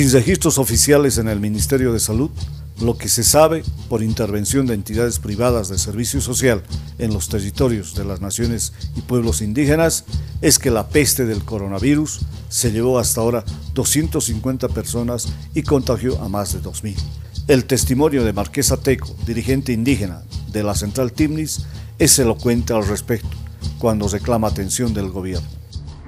Sin registros oficiales en el Ministerio de Salud, lo que se sabe por intervención de entidades privadas de servicio social en los territorios de las naciones y pueblos indígenas es que la peste del coronavirus se llevó hasta ahora 250 personas y contagió a más de 2.000. El testimonio de Marquesa Teco, dirigente indígena de la central Timnis, es elocuente al respecto cuando reclama atención del gobierno.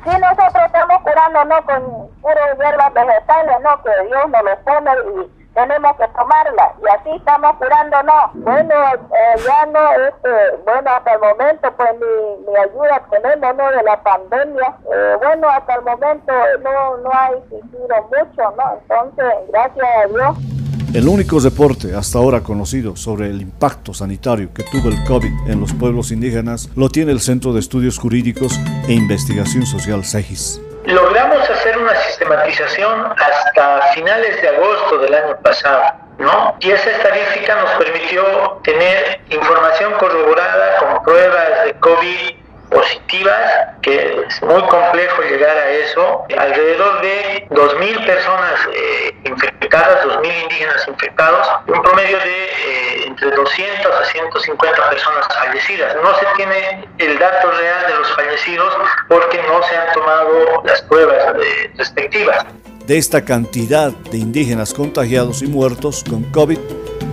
Si nosotros estamos curando no con puras hierbas vegetales, no, que Dios nos lo pone y tenemos que tomarla. Y así estamos curando no bueno eh, ya no este bueno hasta el momento pues mi, mi ayuda tenemos no de la pandemia. Eh, bueno hasta el momento no no hay sentido mucho no entonces gracias a Dios el único reporte hasta ahora conocido sobre el impacto sanitario que tuvo el COVID en los pueblos indígenas lo tiene el Centro de Estudios Jurídicos e Investigación Social CEGIS. Logramos hacer una sistematización hasta finales de agosto del año pasado. ¿No? Y esa estadística nos permitió tener información corroborada con pruebas de COVID positivas, que es muy complejo llegar a eso. Alrededor de 2.000 personas eh, infectadas, 2.000 indígenas infectados, un promedio de eh, entre 200 a 150 personas fallecidas. No se tiene el dato real de los fallecidos porque no se han tomado las pruebas eh, respectivas. De esta cantidad de indígenas contagiados y muertos con COVID,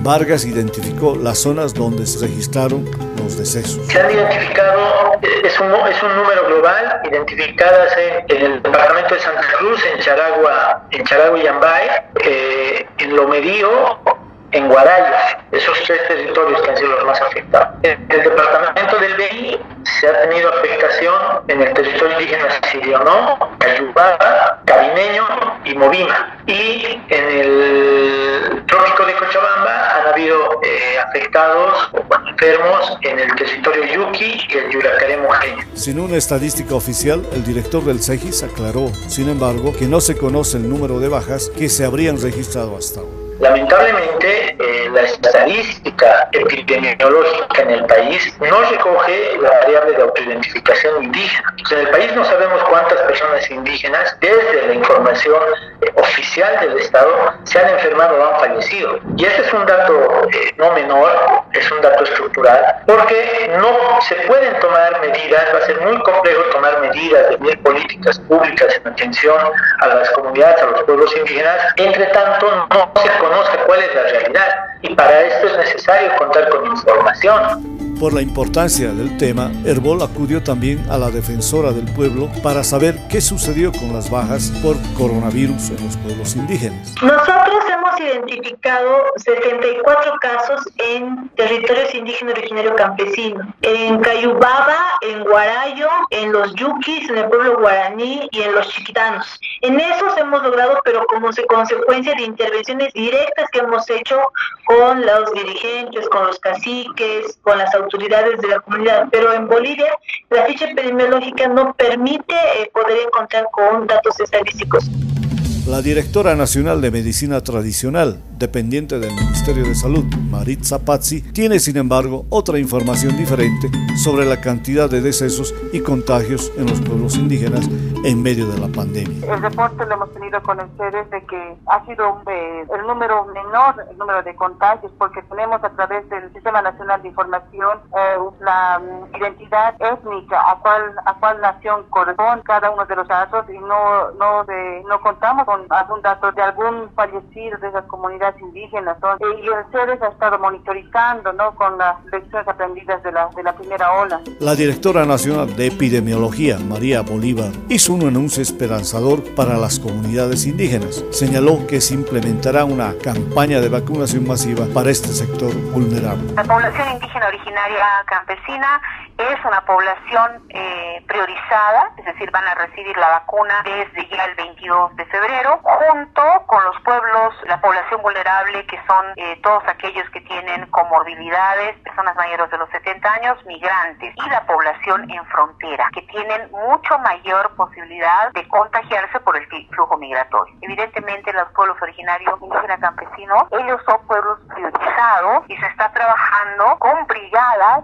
Vargas identificó las zonas donde se registraron los decesos. Se han identificado, es un número global, identificadas en, el departamento de Santa Cruz, en Charagua, en Charagua y Yambay, eh, en Lomedío, en Guarayos, esos tres territorios que han sido los más afectados. En el departamento del BI se ha tenido afectación en el territorio indígena Sirionó, Cayubá, Carimeño y Movima. Y en el trópico de Cochabamba han habido eh, afectados enfermos en el territorio Yuki y el Yuracaré Mojeño. Sin una estadística oficial, el director del CEGIS aclaró, sin embargo, que no se conoce el número de bajas que se habrían registrado hasta ahora. Lamentablemente, eh, la estadística epidemiológica en el país no recoge la variable de autoidentificación indígena. en el país no sabemos cuántas personas indígenas, desde la información oficial del Estado, se han enfermado o han fallecido. Y este es un dato eh, no menor, es un dato estructural, porque no se pueden tomar medidas, va a ser muy complejo tomar medidas, de políticas públicas en atención a las comunidades, a los pueblos indígenas, entre tanto no se conozca cuál es la realidad y para esto es necesario contar con información. Por la importancia del tema, Herbol acudió también a la defensora del pueblo para saber qué sucedió con las bajas por coronavirus en los pueblos indígenas. Nosotros hemos identificado 74 casos en territorios indígenas originarios campesinos, en Cayubaba, en Guarayo, en los Yuquis, en el pueblo guaraní y en los chiquitanos. En esos hemos logrado, pero como consecuencia de intervenciones directas que hemos hecho con los dirigentes, con los caciques, con las autoridades de la comunidad, pero en Bolivia la ficha epidemiológica no permite eh, poder encontrar con datos estadísticos. La directora nacional de Medicina Tradicional, dependiente del Ministerio de Salud, Maritza Pazzi, tiene sin embargo otra información diferente sobre la cantidad de decesos y contagios en los pueblos indígenas en medio de la pandemia. El reporte lo hemos tenido con ustedes de que ha sido eh, el número menor, el número de contagios, porque tenemos a través del Sistema Nacional de Información eh, la mm, identidad étnica a cuál a cuál nación corresponde cada uno de los datos y no no no contamos con algún dato de algún fallecido de esas comunidades indígenas. y el CEDES ha estado monitorizando ¿no? con las lecciones aprendidas de la, de la primera ola. La directora nacional de epidemiología, María Bolívar, hizo un anuncio esperanzador para las comunidades indígenas. Señaló que se implementará una campaña de vacunación masiva para este sector vulnerable. La población indígena originaria campesina es una población eh, priorizada, es decir, van a recibir la vacuna desde ya el 22 de febrero, junto con los pueblos, la población vulnerable, que son eh, todos aquellos que tienen comorbilidades, personas mayores de los 70 años, migrantes, y la población en frontera, que tienen mucho mayor posibilidad de contagiarse por el flujo migratorio. Evidentemente, los pueblos originarios indígenas campesinos, ellos son pueblos priorizados y se está trabajando con brigadas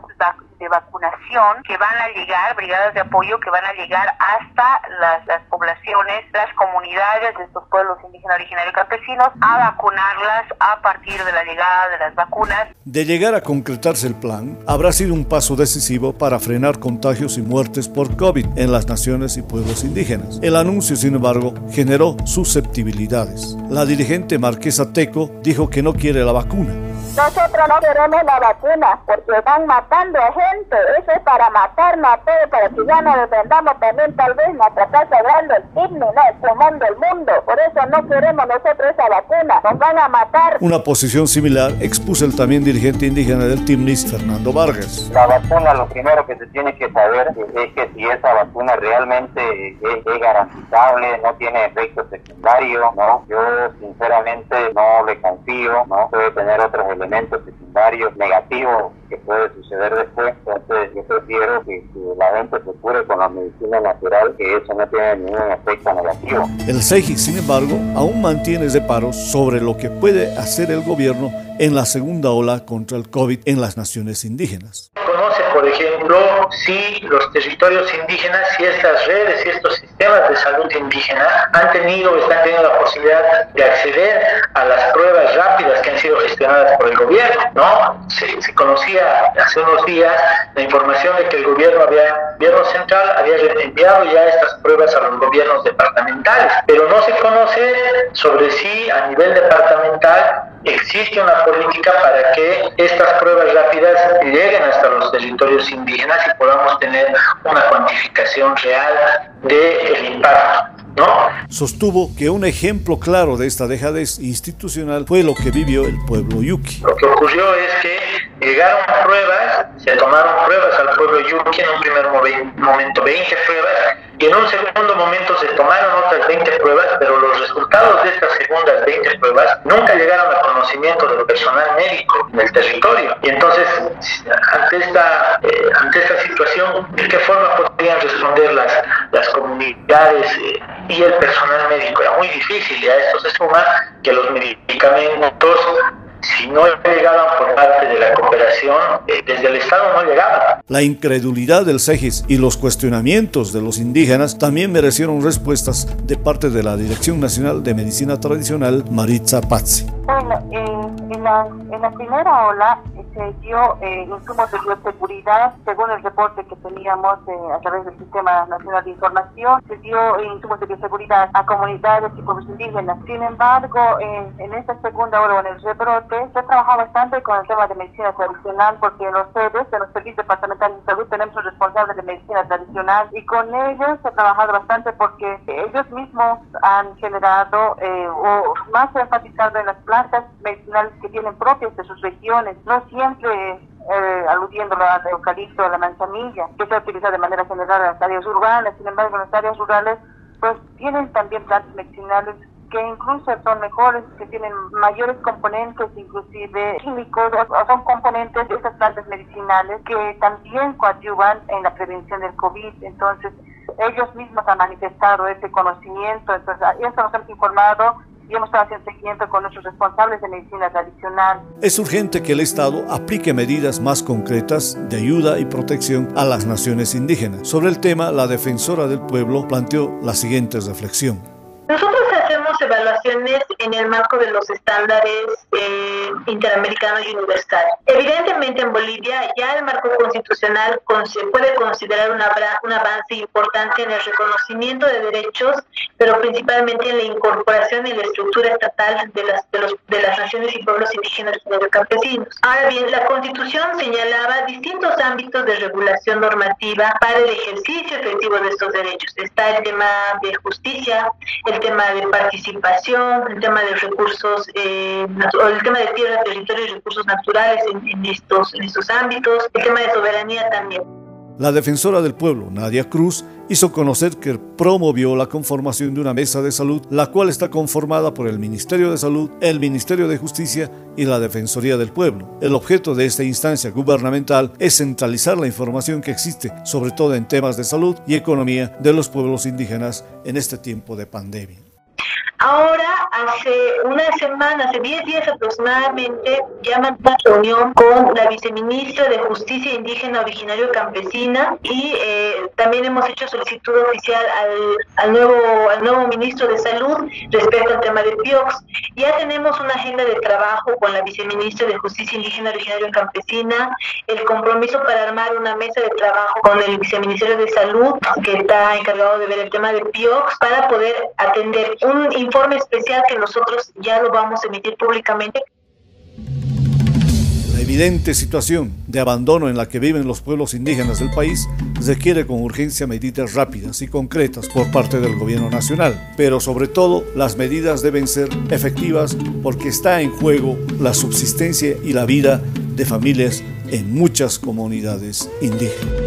de vacunación que van a llegar, brigadas de apoyo que van a llegar hasta las, poblaciones, las comunidades de estos pueblos indígenas originarios campesinos a vacunarlas a partir de la llegada de las vacunas. De llegar a concretarse el plan, habrá sido un paso decisivo para frenar contagios y muertes por COVID en las naciones y pueblos indígenas. El anuncio, sin embargo, generó susceptibilidades. La dirigente Marquesa Teco dijo que no quiere la vacuna nosotros no queremos la vacuna porque van matando a gente. Eso es para matar, matar, para que ya no defendamos también tal vez nuestra casa grande, el himno, ¿no? el pulmón del mundo. Por eso no queremos nosotros esa vacuna. Nos van a matar. Una posición similar expuso el también dirigente indígena del TIMNIS, Fernando Vargas. La vacuna, lo primero que se tiene que saber es que si esa vacuna realmente es, es garantizable, no tiene efectos secundarios, ¿no? Yo sinceramente no le confío, ¿no? Puede tener otros elementos elementos secundarios negativos que puede suceder después. Entonces yo prefiero que, la gente se cure con la medicina natural, que eso no tiene ningún efecto negativo. El CEGI, sin embargo, aún mantiene reparos sobre lo que puede hacer el gobierno en la segunda ola contra el COVID en las naciones indígenas por ejemplo, si los territorios indígenas, si estas redes y estos sistemas de salud indígena han tenido o están teniendo la posibilidad de acceder a las pruebas rápidas que han sido gestionadas por el gobierno, ¿no? Se, conocía hace unos días la información de que el gobierno había, gobierno central había enviado ya estas pruebas a los gobiernos departamentales, pero no se conoce sobre si a nivel departamental existe una política para que estas pruebas rápidas lleguen hasta los territorios indígenas y podamos tener una cuantificación real del impacto. ¿No? Sostuvo que un ejemplo claro de esta dejadez institucional fue lo que vivió el pueblo Yuki. Lo que ocurrió es que llegaron pruebas, se tomaron pruebas al pueblo Yuki en un primer momento 20 pruebas y en un segundo momento se tomaron otras 20 pruebas, pero los resultados de estas segundas 20 pruebas nunca llegaron al conocimiento del personal médico del territorio. Y entonces, ante esta, eh, ante esta situación, ¿de qué forma podrían responder las, las comunidades eh, y el personal médico? Era muy difícil y a esto se suma que los medicamentos si no llegaban por parte de la cooperación, eh, desde el Estado no llegaban. La incredulidad del CEGIS y los cuestionamientos de los indígenas también merecieron respuestas de parte de la Dirección Nacional de Medicina Tradicional, Maritza Pazzi. Bueno, en, la, en la primera ola se dio eh, insumos de bioseguridad, según el reporte que teníamos eh, a través del Sistema Nacional de Información, se dio eh, insumos de bioseguridad a comunidades y pueblos indígenas. Sin embargo, en esta segunda ola, en el rebrote, se ha trabajado bastante con el tema de medicina tradicional, porque los sedes de los servicios departamentales de salud tenemos un responsable de medicina tradicional y con ellos se ha trabajado bastante porque ellos mismos han generado o más enfatizado en las plantas medicinales que tienen propias de sus regiones. No siempre eh, aludiendo al eucalipto, a la manzanilla, que se utiliza de manera general en las áreas urbanas, sin embargo en las áreas rurales pues tienen también plantas medicinales que incluso son mejores, que tienen mayores componentes, inclusive químicos, o son componentes de esas plantas medicinales que también coadyuvan en la prevención del COVID. Entonces, ellos mismos han manifestado ese conocimiento, entonces, nos han informado y hemos estado haciendo seguimiento con nuestros responsables de medicina tradicional. Es urgente que el Estado aplique medidas más concretas de ayuda y protección a las naciones indígenas. Sobre el tema, la defensora del pueblo planteó la siguiente reflexión. Evaluaciones en el marco de los estándares eh, interamericanos y universales. Evidentemente en Bolivia ya el marco constitucional se puede considerar un, un avance importante en el reconocimiento de derechos, pero principalmente en la incorporación en la estructura estatal de las, de, los, de las naciones y pueblos indígenas y campesinos. Ahora bien, la constitución señalaba distintos ámbitos de regulación normativa para el ejercicio efectivo de estos derechos. Está el tema de justicia, el tema de participación, el tema de recursos, eh, tierra, territorio y recursos naturales en, estos, en estos ámbitos, el tema de soberanía también. La defensora del pueblo, Nadia Cruz, hizo conocer que promovió la conformación de una mesa de salud, la cual está conformada por el Ministerio de Salud, el Ministerio de Justicia y la Defensoría del Pueblo. El objeto de esta instancia gubernamental es centralizar la información que existe, sobre todo en temas de salud y economía, de los pueblos indígenas en este tiempo de pandemia. Ahora, hace una semana, hace 10 días aproximadamente, llaman una reunión con la viceministra de Justicia Indígena Originario Campesina y eh, también hemos hecho solicitud oficial al, al, nuevo, al nuevo ministro de Salud respecto al tema de PIOX. Ya tenemos una agenda de trabajo con la viceministra de Justicia Indígena Originario Campesina, el compromiso para armar una mesa de trabajo con el viceministerio de Salud, que está encargado de ver el tema de PIOX, para poder atender un informe especial que nosotros ya lo vamos a emitir públicamente la evidente situación de abandono en la que viven los pueblos indígenas del país requiere con urgencia medidas rápidas y concretas por parte del gobierno nacional, pero sobre todo las medidas deben ser efectivas porque está en juego la subsistencia y la vida de familias en muchas comunidades indígenas.